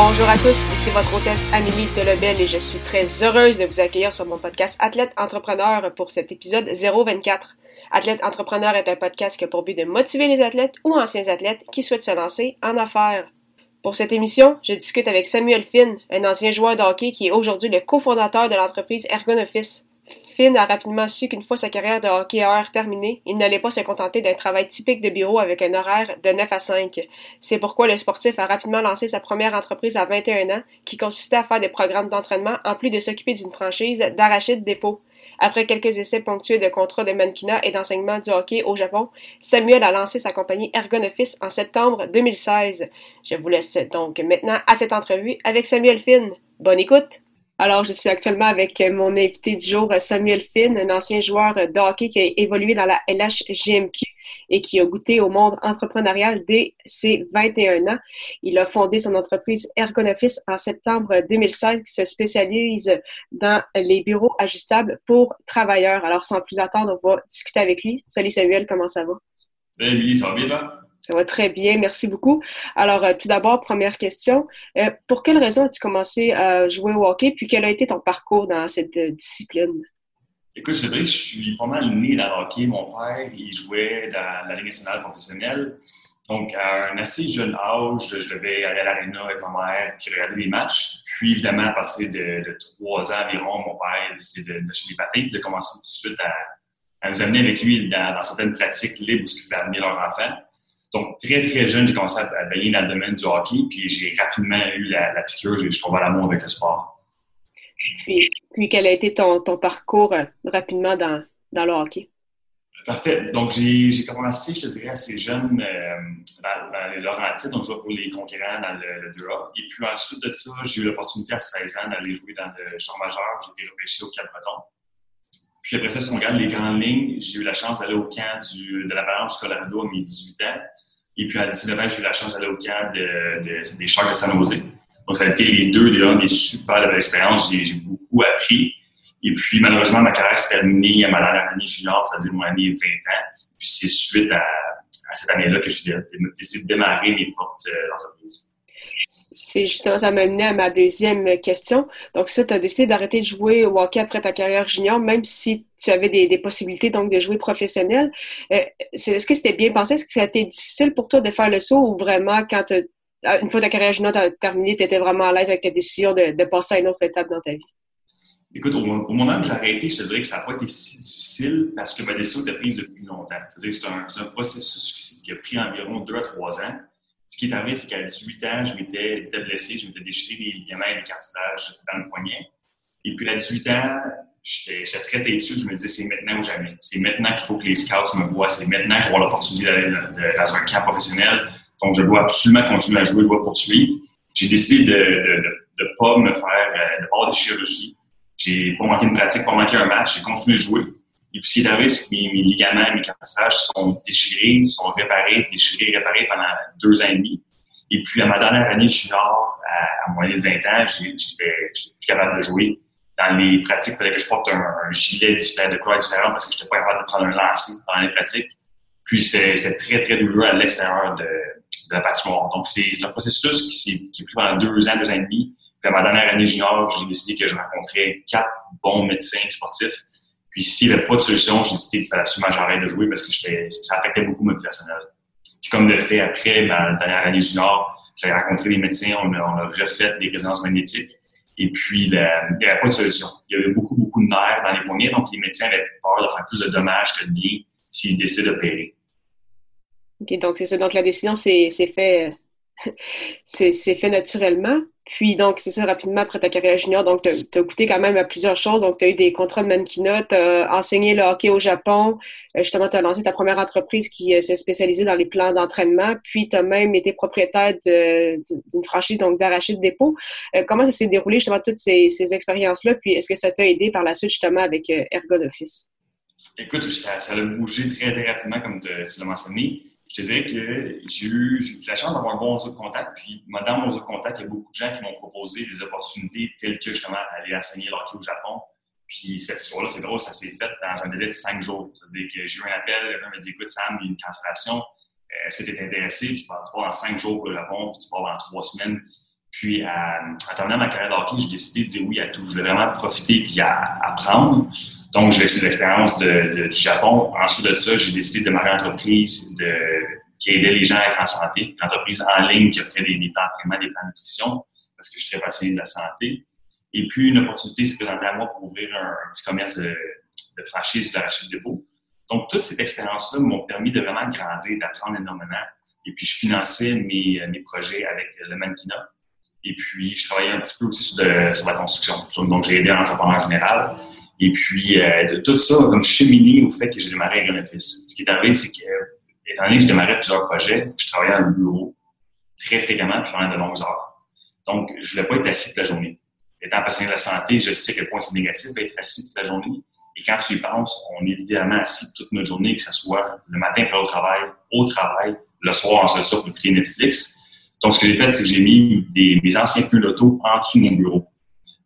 Bonjour à tous, ici votre hôtesse Amélie Delebel et je suis très heureuse de vous accueillir sur mon podcast Athlète Entrepreneur pour cet épisode 024. Athlète Entrepreneur est un podcast qui a pour but de motiver les athlètes ou anciens athlètes qui souhaitent se lancer en affaires. Pour cette émission, je discute avec Samuel Finn, un ancien joueur de hockey qui est aujourd'hui le cofondateur de l'entreprise Ergon Office. Finn a rapidement su qu'une fois sa carrière de hockeyeur terminée, il n'allait pas se contenter d'un travail typique de bureau avec un horaire de 9 à 5. C'est pourquoi le sportif a rapidement lancé sa première entreprise à 21 ans, qui consistait à faire des programmes d'entraînement en plus de s'occuper d'une franchise d'arachide dépôt. Après quelques essais ponctués de contrats de mannequinat et d'enseignement du hockey au Japon, Samuel a lancé sa compagnie Ergon Office en septembre 2016. Je vous laisse donc maintenant à cette entrevue avec Samuel Finn. Bonne écoute! Alors, je suis actuellement avec mon invité du jour, Samuel Finn, un ancien joueur de hockey qui a évolué dans la LHGMQ et qui a goûté au monde entrepreneurial dès ses 21 ans. Il a fondé son entreprise Ergonoffice en septembre 2016 qui se spécialise dans les bureaux ajustables pour travailleurs. Alors, sans plus attendre, on va discuter avec lui. Salut Samuel, comment ça va? Salut, ça va bien? Ça va très bien, merci beaucoup. Alors, euh, tout d'abord, première question. Euh, pour quelle raison as-tu commencé à jouer au hockey, puis quel a été ton parcours dans cette euh, discipline? Écoute, je dirais que je suis pas mal né dans le hockey. Mon père, il jouait dans la Ligue nationale professionnelle. Donc, à un assez jeune âge, je devais aller à l'aréna avec ma mère puis regarder les matchs. Puis, évidemment, à partir de, trois ans environ, mon père a décidé de, d'acheter des patins de commencer tout de suite à, nous amener avec lui dans, certaines pratiques libres où il pouvait amener leur enfant. Donc, très, très jeune, j'ai commencé à baigner dans le domaine du hockey, puis j'ai rapidement eu la, la piqûre, je trouvais l'amour avec le sport. Puis, puis, quel a été ton, ton parcours euh, rapidement dans, dans, le hockey? Parfait. Donc, j'ai commencé, je te dirais, assez jeune euh, dans, dans, les Laurentides. Donc, je jouais pour les conquérants dans le, le 2A. Et puis, ensuite de ça, j'ai eu l'opportunité à 16 ans d'aller jouer dans le champ majeur. J'ai été repêché au Cap-Breton. Puis après ça, si on regarde les grandes lignes, j'ai eu la chance d'aller au camp du, de l'Avalanche Colorado à mes 18 ans. Et puis à 19 ans, j'ai eu la chance d'aller au camp de, de, des Sharks de San Jose. Donc ça a été les deux des, des super expériences. J'ai beaucoup appris. Et puis malheureusement, ma carrière s'est terminée à ma dernière année junior, c'est-à-dire mon année 20 ans. Puis c'est suite à, à cette année-là que j'ai décidé de démarrer mes propres euh, entreprises c'est justement, ça m'a amené à ma deuxième question. Donc, ça, tu as décidé d'arrêter de jouer au hockey après ta carrière junior, même si tu avais des, possibilités donc de jouer professionnel. Euh, est-ce que c'était bien pensé? Est-ce que ça a été difficile pour toi de faire le saut ou vraiment, quand une fois ta carrière junior terminée, tu étais vraiment à l'aise avec ta décision de, passer à une autre étape dans ta vie? Écoute, au, moment où j'ai arrêté, je te dirais que ça n'a pas été si difficile parce que ma décision était prise depuis longtemps. C'est-à-dire que c'est un, un, processus qui a pris environ deux à trois ans ce qui est arrivé, c'est qu'à 18 ans, je m'étais blessé, je m'étais déchiré les ligaments et les cartilages dans le poignet. Et puis à 18 ans, j'étais très têtu, je me disais c'est maintenant ou jamais. C'est maintenant qu'il faut que les scouts me voient, c'est maintenant que je vais avoir l'opportunité d'aller dans un camp professionnel. Donc je dois absolument continuer à jouer, je dois poursuivre. J'ai décidé de ne pas me faire, euh, de pas avoir de chirurgie. J'ai pas manqué une pratique, pas manqué un match, j'ai continué de jouer. Et puis, ce qui est arrivé, c'est que mes, ligaments, mes cartilages sont déchirés, sont réparés, déchirés, réparés pendant deux ans et demi. Et puis, à ma dernière année junior, à, à moins de 20 ans, j'étais plus capable de jouer. Dans les pratiques, il fallait que je porte un, gilet différent, de couleur différente parce que je n'étais pas capable de prendre un lancer pendant les pratiques. Puis, c'était très, très douloureux à l'extérieur de, de, la patinoire. Donc, c'est un processus qui, qui est pris pendant deux ans, deux ans et demi. Puis, à ma dernière année junior, j'ai décidé que je rencontrais quatre bons médecins sportifs puis s'il n'y avait pas de solution, j'ai décidé qu'il fallait absolument j'arrête de jouer parce que ça affectait beaucoup ma vie personnelle. Puis comme de fait, après ma dernière année junior, j'ai rencontré des médecins, on a, refait des résonances magnétiques. Et puis, il n'y avait pas de solution. Il y avait beaucoup, beaucoup de nerfs dans les poignets, donc les médecins avaient peur de faire plus de dommages que de bien s'ils décident d'opérer. OK, donc c'est ça. Donc la décision s'est faite c'est fait naturellement. Puis donc, c'est ça, rapidement, après ta carrière junior, donc tu as, goûté quand même à plusieurs choses. Donc, tu as eu des contrats de mannequinat, tu as enseigné le hockey au Japon. Euh, justement, tu as lancé ta première entreprise qui euh, se spécialisait dans les plans d'entraînement. Puis, tu as même été propriétaire d'une franchise donc d'Arachide Dépôt. Euh, comment ça s'est déroulé, justement, toutes ces, expériences-là? Puis, est-ce que ça t'a aidé par la suite, justement, avec Ergon Office? Écoute, ça, ça a bougé très, très rapidement, comme tu l'as mentionné je te dirais que j'ai eu, la chance d'avoir un bon réseau de contact. Puis, dans mon réseau de contact, il y a beaucoup de gens qui m'ont proposé des opportunités telles que justement aller enseigner l'hockey au Japon. Puis, cette histoire-là, c'est drôle, ça s'est fait dans un délai de cinq jours. C'est-à-dire que j'ai eu un appel, quelqu'un m'a dit Écoute, Sam, il y a une cancellation. Euh, est-ce que tu es intéressé? Tu pars, tu dans cinq jours le Japon, puis tu pars dans trois semaines. Puis, en terminant ma carrière d'hockey, j'ai décidé de dire oui à tout. Je voulais vraiment profiter puis apprendre. Donc, j'ai laissé l'expérience du Japon. Ensuite de ça, j'ai décidé de démarrer une de, qui aidait les gens à être en santé, une entreprise en ligne qui offrait des, des plans d'entraînement, des plans de nutrition, parce que je suis très passionné de la santé. Et puis, une opportunité s'est présentée à moi pour ouvrir un, petit commerce de, de franchise de rachid de beau. Donc, toute cette expérience-là m'ont permis de vraiment grandir, d'apprendre énormément. Et puis, je finançais mes, mes projets avec le mannequinat. Et puis, je travaillais un petit peu aussi sur, la construction. Donc, j'ai aidé un entrepreneur général et puis, euh, de tout ça, comme cheminé au fait que j'ai démarré avec un office. Ce qui est arrivé, c'est que, étant donné que je démarrais plusieurs projets, je travaillais à bureau très fréquemment puis pendant de longues heures. Donc, je ne voulais pas être assis toute la journée. Étant passionné de la santé, je sais à quel point c'est négatif d'être assis toute la journée. Et quand tu y penses, on est idéalement assis toute notre journée, que ce soit le matin pour le travail, au travail, le soir en solitude pour écouter Netflix. Donc, ce que j'ai fait, c'est que j'ai mis des, mes anciens pneus d'auto en dessous de mon bureau.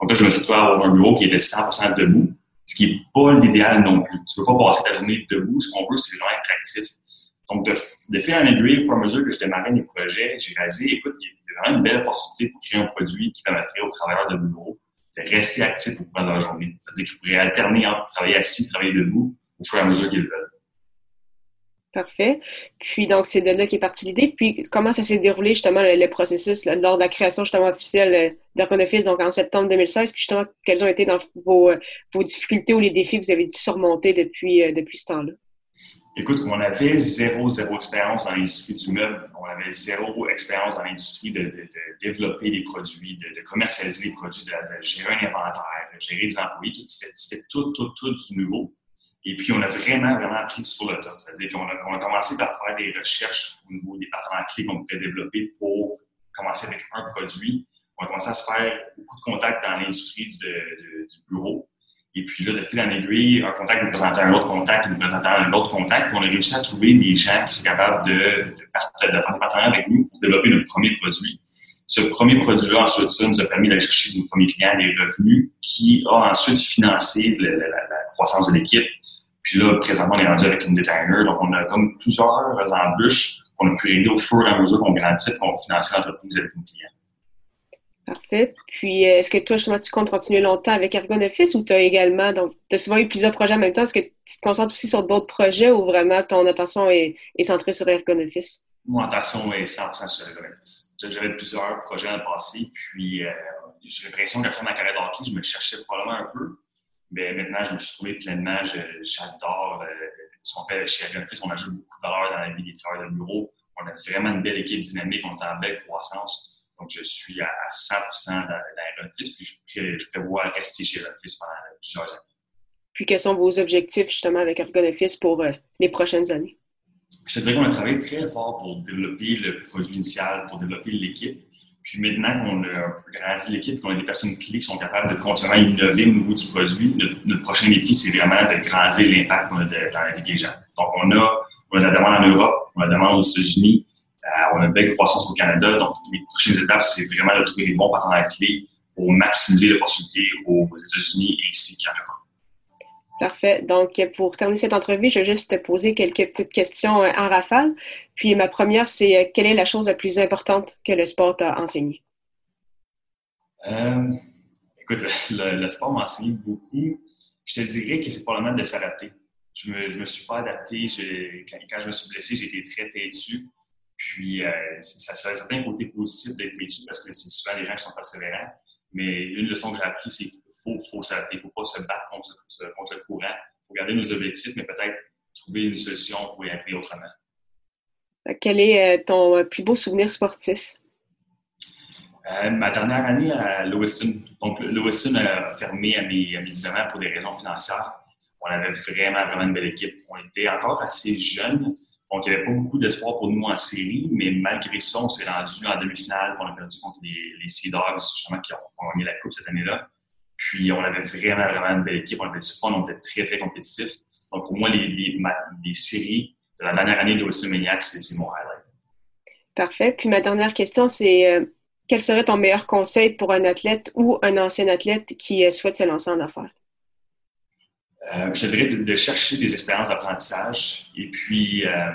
Donc là, je me suis trouvé à avoir un bureau qui était 100% debout ce qui n'est pas l'idéal non plus. Tu ne veux pas passer ta journée debout. Ce qu'on veut, c'est vraiment être actif. Donc, de, de faire un aiguille, au fur et à mesure que je démarrais mes projets, j'ai réalisé, écoute, il y a vraiment une belle opportunité pour créer un produit qui permettrait aux travailleurs de bureau de rester actifs au cours de leur journée. C'est-à-dire qu'ils pourraient alterner entre travailler assis travailler debout au fur et à mesure qu'ils veulent. Parfait. Puis donc, c'est de là qu'est partie l'idée. Puis comment ça s'est déroulé justement le, processus lors de la création justement officielle d'Arconoffice, donc en septembre 2016, puis justement, quelles ont été dans vos, difficultés ou les défis que vous avez dû surmonter depuis, euh, depuis ce temps-là? Écoute, on avait zéro, zéro expérience dans l'industrie du meuble. On avait zéro expérience dans l'industrie de, de, développer des produits, de, commercialiser des produits, de, gérer un inventaire, de gérer des employés. C'était tout, tout, tout du nouveau. Et puis, on a vraiment, vraiment appris sur le tas. C'est-à-dire qu'on a, commencé par faire des recherches au niveau des partenaires clés qu'on pourrait développer pour commencer avec un produit. On a commencé à se faire beaucoup de contacts dans l'industrie du, bureau. Et puis là, de fil en aiguille, un contact nous présentait un autre contact, nous présentait un autre contact. Puis on a réussi à trouver des gens qui sont capables de, faire des partenariats avec nous pour développer notre premier produit. Ce premier produit-là, ensuite, ça nous a permis d'aller chercher nos premiers clients, des revenus, qui a ensuite financé la croissance de l'équipe puis là, présentement, on est rendu avec une designer. Donc, on a comme plusieurs embûches qu'on a pu régler au fur et à mesure qu'on grandissait et qu'on finançait l'entreprise avec nos clients. Parfait. Puis, euh, est-ce que toi, justement, tu comptes continuer longtemps avec Ergon Office ou tu as également, donc, tu as souvent eu plusieurs projets en même temps? Est-ce que tu te concentres aussi sur d'autres projets ou vraiment ton attention est, centrée sur Ergon Office? Mon attention est 100% sur Ergon Office. J'avais plusieurs projets dans le passé, puis euh, j'ai l'impression qu'après ma carrière d'hockey, je me cherchais probablement un peu. Mais maintenant, je me suis trouvé pleinement, j'adore euh, ce qu'on fait chez Agronoffice. On ajoute beaucoup de valeur dans la vie des travailleurs de bureau. On a vraiment une belle équipe dynamique, on est en belle croissance. Donc, je suis à 100 dans, dans puis je, je, prévois rester chez Agronoffice pendant plusieurs années. Puis, quels sont vos objectifs justement avec Ergonoffice pour euh, les prochaines années? Je te dirais qu'on a travaillé très fort pour développer le produit initial, pour développer l'équipe. Puis maintenant qu'on a grandi l'équipe, qu'on a des personnes clés qui sont capables de continuer à innover au niveau du produit, notre, prochain défi, c'est vraiment de grandir l'impact qu'on a dans la vie des gens. Donc, on a, on a la demande en Europe, on a la demande aux États-Unis, euh, on a une belle croissance au Canada. Donc, les prochaines étapes, c'est vraiment de trouver les bons partenaires clés pour maximiser l'opportunité aux États-Unis ainsi qu'en Europe. Parfait. Donc, pour terminer cette entrevue, je vais juste te poser quelques petites questions euh, en rafale. Puis, ma première, c'est euh, quelle est la chose la plus importante que le sport t'a enseigné? Euh, écoute, le, sport m'a enseigné beaucoup. Je te dirais que c'est probablement de s'adapter. Je me, me suis pas adapté. Quand, je me suis blessé, été très têtu. Puis, ça, a un certain côté positif d'être têtu parce que c'est souvent les gens qui sont persévérants. Mais une leçon que j'ai appris, c'est faut, faut il ne faut pas se battre contre, contre le courant. Il faut garder nos objectifs, mais peut-être trouver une solution pour y arriver autrement. Quel est euh, ton euh, plus beau souvenir sportif? Euh, ma dernière année à Lewiston, donc Lewiston a fermé à mes, à pour des raisons financières. On avait vraiment, vraiment une belle équipe. On était encore assez jeunes, donc il n'y avait pas beaucoup d'espoir pour nous en série, mais malgré ça, on s'est rendu en demi-finale. On a perdu contre les, les Sea Dogs, justement, qui ont gagné la Coupe cette année-là. Puis on avait vraiment, vraiment une belle équipe. On avait du fun, on était très, très compétitifs. Donc pour moi, les, les, séries de la dernière année de Maniacs, c'est mon highlight. Parfait. Puis ma dernière question, c'est euh, quel serait ton meilleur conseil pour un athlète ou un ancien athlète qui euh, souhaite se lancer en affaires? Euh, je dirais de, chercher des expériences d'apprentissage. Et puis, euh,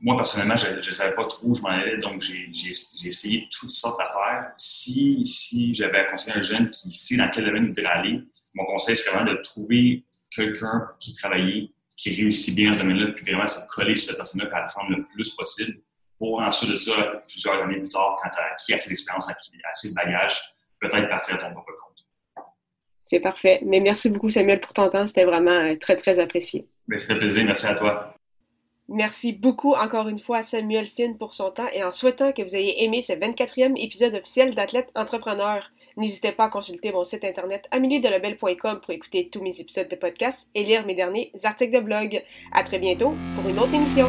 moi, personnellement, je ne savais pas trop où je m'en allais, donc j'ai essayé toutes sortes d'affaires. Si, si j'avais à conseiller un jeune qui sait dans quel domaine il voudrait aller, mon conseil serait vraiment de trouver quelqu'un pour qui travailler, qui réussit bien dans ce domaine-là, puis vraiment se coller sur cette personne-là et apprendre le plus possible pour ensuite de ça, plusieurs années plus tard, quand tu as acquis assez d'expérience, assez de bagages, peut-être partir à ton propre. C'est parfait. Mais merci beaucoup, Samuel, pour ton temps. C'était vraiment euh, très, très apprécié. C'était plaisir. Merci à toi. Merci beaucoup encore une fois à Samuel Finn pour son temps et en souhaitant que vous ayez aimé ce 24e épisode officiel d'Athlète Entrepreneur. N'hésitez pas à consulter mon site internet ameliedelabel.com pour écouter tous mes épisodes de podcast et lire mes derniers articles de blog. À très bientôt pour une autre émission.